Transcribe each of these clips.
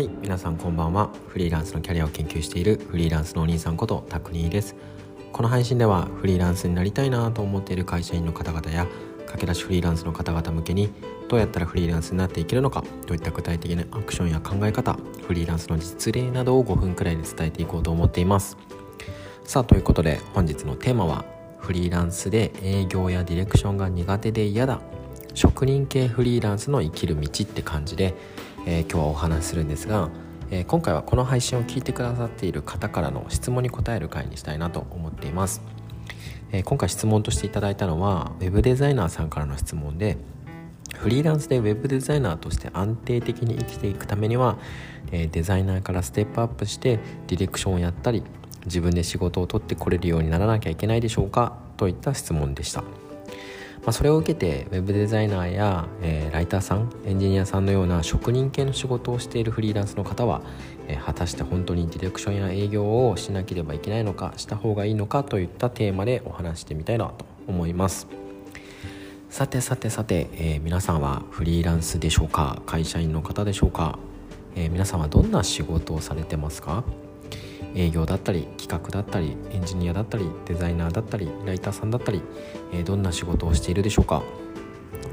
はい皆さんこんばんは。フリーランスのキャリアを研究しているフリーランスのお兄さんことタクニーです。この配信ではフリーランスになりたいなと思っている会社員の方々や駆け出しフリーランスの方々向けにどうやったらフリーランスになっていけるのかといった具体的なアクションや考え方フリーランスの実例などを5分くらいで伝えていこうと思っています。さあということで本日のテーマはフリーランスで営業やディレクションが苦手で嫌だ。職人系フリーランスの生きる道って感じで、えー、今日はお話しするんですが、えー、今回はこの配信を聞いてくださっている方からの質問に答える回にしたいなと思っています、えー、今回質問としていただいたのは web デザイナーさんからの質問でフリーランスで web デザイナーとして安定的に生きていくためには、えデザイナーからステップアップしてディレクションをやったり自分で仕事を取ってこれるようにならなきゃいけないでしょうかといった質問でした。まあ、それを受けてウェブデザイナーや、えー、ライターさんエンジニアさんのような職人系の仕事をしているフリーランスの方は、えー、果たして本当にディレクションや営業をしなければいけないのかした方がいいのかといったテーマでお話してみたいなと思います。さてさてさて、えー、皆さんはフリーランスでしょうか？会社員の方でしょうか、え皆さんはどんな仕事をされてますか？営業だったり企画だったりエンジニアだったりデザイナーだったりライターさんだったり、えどんな仕事をしているでしょうか。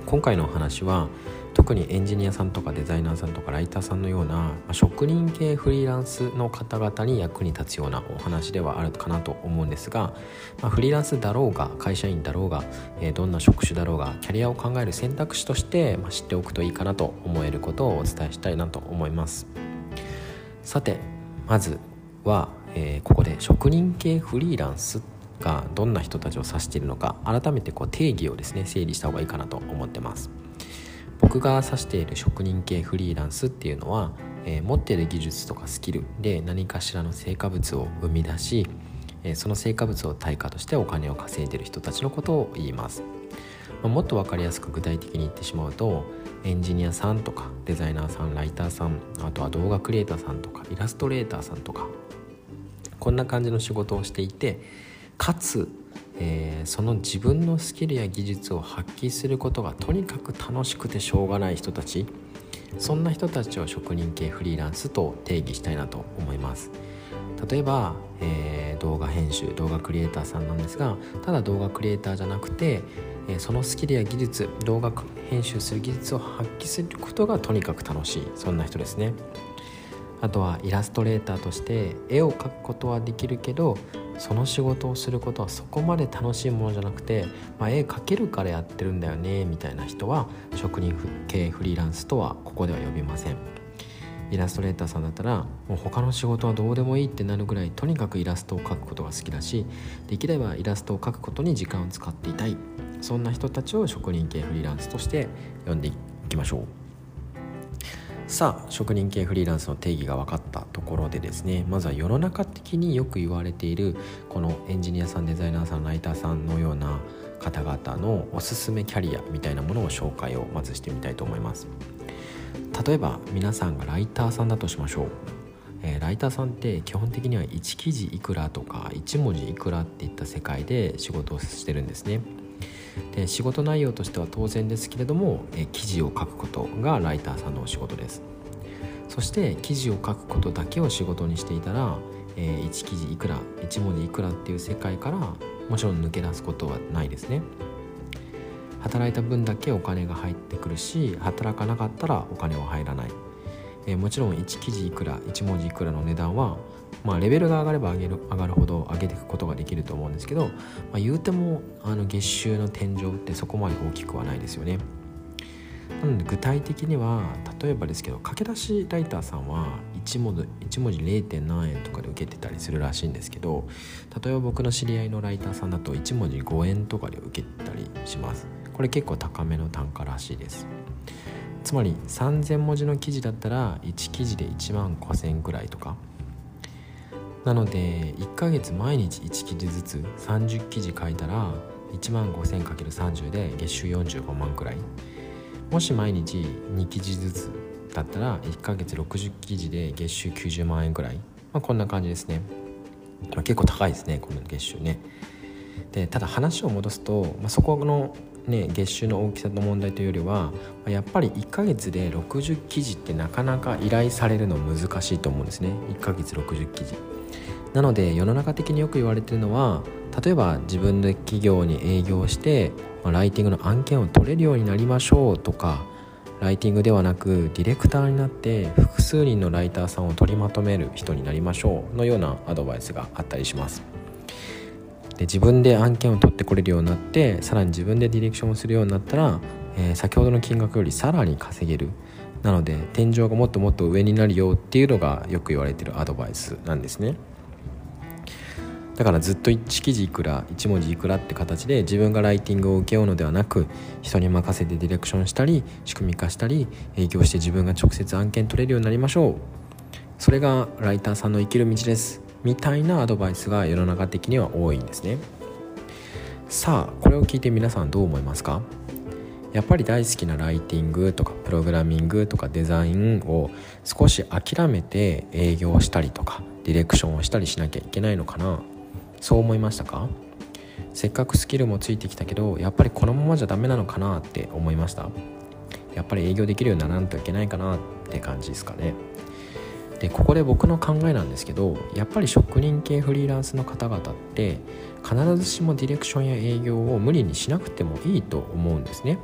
今回のお話は特にエンジニアさんとかデザイナーさんとかライターさんのような、職人系フリーランスの方々に役に立つようなお話ではあるかなと思うんですが、まあ、フリーランスだろうが会社員だろうが、え、どんな職種だろうがキャリアを考える選択肢として、ま、知っておくといいかなと思えることをお伝えしたいなと思います。さてまずは、えー、ここで職人系フリーランスがどんな人たちを指しているのか改めてこう定義をですね整理した方がいいかなと思ってます。僕が指している職人系フリーランスっていうのは、えー、持っている技術とかスキルで何かしらの成果物を生み出し、えー、その成果物を対価としてお金を稼いでいる人たちのことを言います、まあ、もっと分かりやすく具体的に言ってしまうとエンジニアさんとかデザイナーさんライターさんあとは動画クリエイターさんとかイラストレーターさんとかこんな感じの仕事をしていてかつ、えー、その自分のスキルや技術を発揮することがとにかく楽しくてしょうがない人たちそんな人たちを職人系フリーランスと定義したいなと思います。例えば、えー、動画編集動画クリエイターさんなんですがただ動画クリエイターじゃなくて、えー、そのスキルや技術動画編集する技術を発揮することがとにかく楽しいそんな人ですね。あとはイラストレーターとして絵を描くことはできるけどその仕事をすることはそこまで楽しいものじゃなくて、まあ、絵描けるからやってるんだよねみたいな人は職人系フリーランスとはここでは呼びません。イラストレーターさんだったらもう他の仕事はどうでもいいってなるぐらいとにかくイラストを描くことが好きだしできればイラストを描くことに時間を使っていたい。そんな人たちを職人系フリーランスとして呼んでいきましょう。さあ職人系フリーランスの定義が分かったところでですねまずは世の中的によく言われているこのエンジニアさんデザイナーさんライターさんのような方々のおすすめキャリアみたいなものを紹介をまずしてみたいと思います。例えば皆さんがライターさんだとしましょう、えー、ライターさんって基本的には1記事いくらとか1文字いくらっていった世界で仕事をしてるんですね。で仕事内容としては当然ですけれども、え記事を書くことがライターさんのお仕事です。そして記事を書くことだけを仕事にしていたら、え、1記事いくら1文字いくらっていう世界からもちろん抜け出すことはないですね。働いた分だけお金が入ってくるし働かなかったらお金は入らない、え、もちろん1記事いくら1文字いくらの値段はまあ、レベルが上がれば上げる上がるほど上げていくことができると思うんですけど、まあ、言うてもあの月収の天井ってそこまで大きくはないですよね。なので具体的には例えばですけど駆け出しライターさんは1文字 ,1 文字 0. 何円とかで受けてたりするらしいんですけど例えば僕の知り合いのライターさんだと1文字5円とかで受けたりしますこれ結構高めの単価らしいですつまり3000文字の記事だったら1記事で1万5000円ぐらいとかなので1ヶ月毎日1記事ずつ30記事書いたら1万 5000×30 で月収45万くらい。もし毎日2記事ずつだったら1ヶ月60記事で月収90万円くらい、まあ、こんな感じですね、まあ、結構高いですねこの月収ね。でただ話を戻すと、まあ、そこのね、月収の大きさの問題というよりはやっぱり1ヶ月で60記事ってなかなか依頼されるの難しいと思うんですね。1ヶ月60記事。なので世の中的によく言われてるのは例えば自分で企業に営業して、ま、ライティングの案件を取れるようになりましょうとかライティングではなくディレクターになって複数人のライターさんを取りまとめる人になりましょうのようなアドバイスがあったりします。で自分で案件を取ってこれるようになってさらに自分でディレクションをするようになったら、えー、先ほどの金額よりさらに稼げる。なので天井がもっともっと上になるよっていうのがよく言われてるアドバイスなんですね。だからずっと1記事いくら1文字いくらって形で自分がライティングを受けようのではなく人に任せてディレクションしたり仕組み化したり営業して自分が直接案件取れるようになりましょう。それがライターさんの生きる道です。みたいなアドバイスが世の中的には多いんですね。さあこれを聞いて皆さんどう思いますか？やっぱり大好きなライティングとかプログラミングとかデザインを少し諦めて営業したりとかディレクションをしたりしなきゃいけないのかな？そう思いましたか？せっかくスキルもついてきたけどやっぱりこのままじゃダメなのかなって思いました？やっぱり営業できるようにならんといけないかなって感じですかね。でここで僕の考えなんですけどやっぱり職人系フリーランスの方々って必ずしもディレクションや営業を無理にしなくてもいいと思うんですね。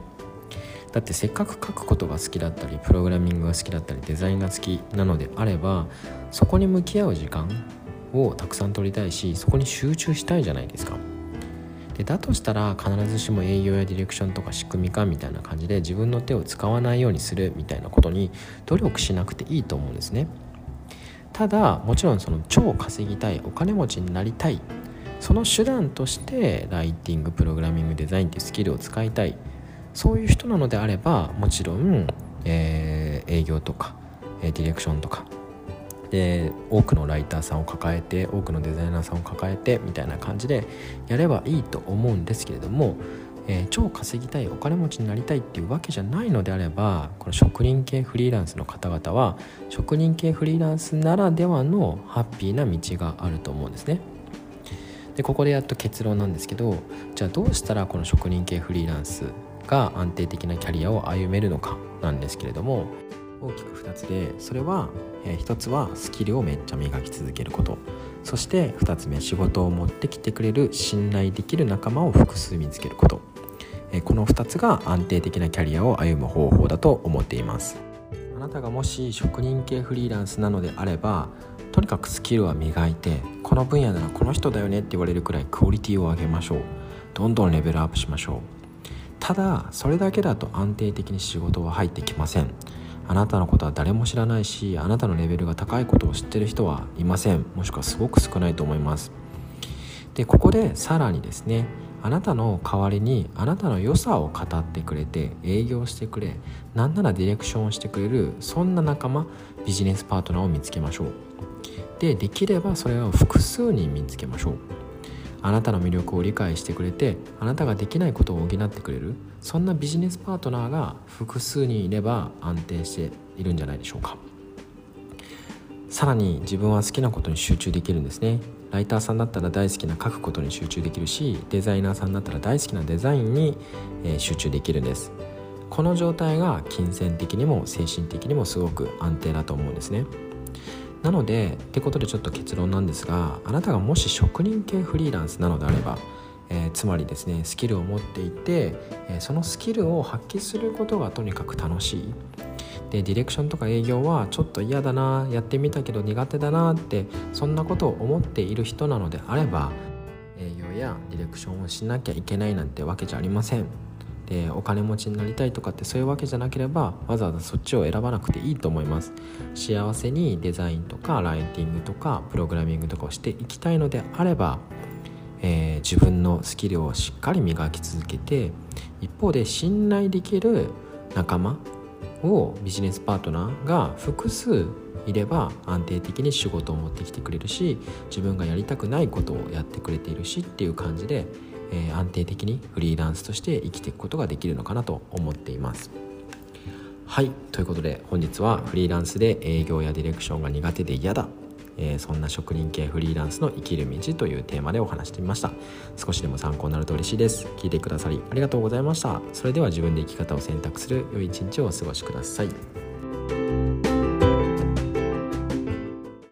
だってせっかく書くことが好きだったりプログラミングが好きだったりデザインが好きなのであればそこに向き合う時間をたくさん取りたいしそこに集中したいじゃないですか。でだとしたら必ずしも営業やディレクションとか仕組み化みたいな感じで自分の手を使わないようにするみたいなことに努力しなくていいと思うんですね。ただもちろんその超稼ぎたいお金持ちになりたい。その手段としてライティングプログラミングデザインっていうスキルを使いたい。そういう人なのであればもちろん、えー、営業とか、えディレクションとかで多くのライターさんを抱えて多くのデザイナーさんを抱えてみたいな感じでやればいいと思うんですけれどもえー、超稼ぎたいお金持ちになりたいっていうわけじゃないのであればこの職人系フリーランスの方々は職人系フリーランスならではのハッピーな道があると思うんですね。でここでやっと結論なんですけどじゃあどうしたらこの職人系フリーランスが安定的なキャリアを歩めるのかなんですけれども大きく2つでそれは、えー、1つはスキルをめっちゃ磨き続けることそして2つ目仕事を持ってきてくれる信頼できる仲間を複数見つけることこの2つが安定的なキャリアを歩む方法だと思っています。あなたがもし職人系フリーランスなのであればとにかくスキルは磨いてこの分野ならこの人だよねって言われるくらいクオリティを上げましょう。どんどんレベルアップしましょう。ただそれだけだと安定的に仕事は入ってきません。あなたのことは誰も知らないしあなたのレベルが高いことを知ってる人はいません。もしくはすごく少ないと思います。でここでさらにですねあなたの代わりにあなたの良さを語ってくれて営業してくれなんならディレクションをしてくれるそんな仲間ビジネスパートナーを見つけましょう。でできればそれを複数人見つけましょう。あなたの魅力を理解してくれてあなたができないことを補ってくれるそんなビジネスパートナーが複数人いれば安定しているんじゃないでしょうか。さらに自分は好きなことに集中できるんですね。ライターさんだったら大好きな書くことに集中できるしデザイナーさんだったら大好きなデザインに、え集中できるんです。この状態が金銭的にも精神的にもすごく安定だと思うんですね。なのでってことでちょっと結論なんですがあなたがもし職人系フリーランスなのであればえー、つまりですねスキルを持っていて、えー、そのスキルを発揮することがとにかく楽しい。でディレクションとか営業はちょっと嫌だなやってみたけど苦手だなってそんなことを思っている人なのであれば営業やディレクションをしなきゃいけないなんてわけじゃありません。でお金持ちになりたいとかってそういうわけじゃなければわざわざそっちを選ばなくていいと思います。幸せにデザインとかライティングとかプログラミングとかをしていきたいのであれば、えー、自分のスキルをしっかり磨き続けて一方で信頼できる仲間をビジネスパートナーが複数いれば安定的に仕事を持ってきてくれるし自分がやりたくないことをやってくれているしっていう感じで、えー、安定的にフリーランスとして生きていくことができるのかなと思っています。はいということで本日はフリーランスで営業やディレクションが苦手で嫌だえー、そんな職人系フリーランスの生きる道というテーマでお話してみました。少しでも参考になると嬉しいです。聞いてくださりありがとうございました。それでは自分で生き方を選択する良い一日をお過ごしください。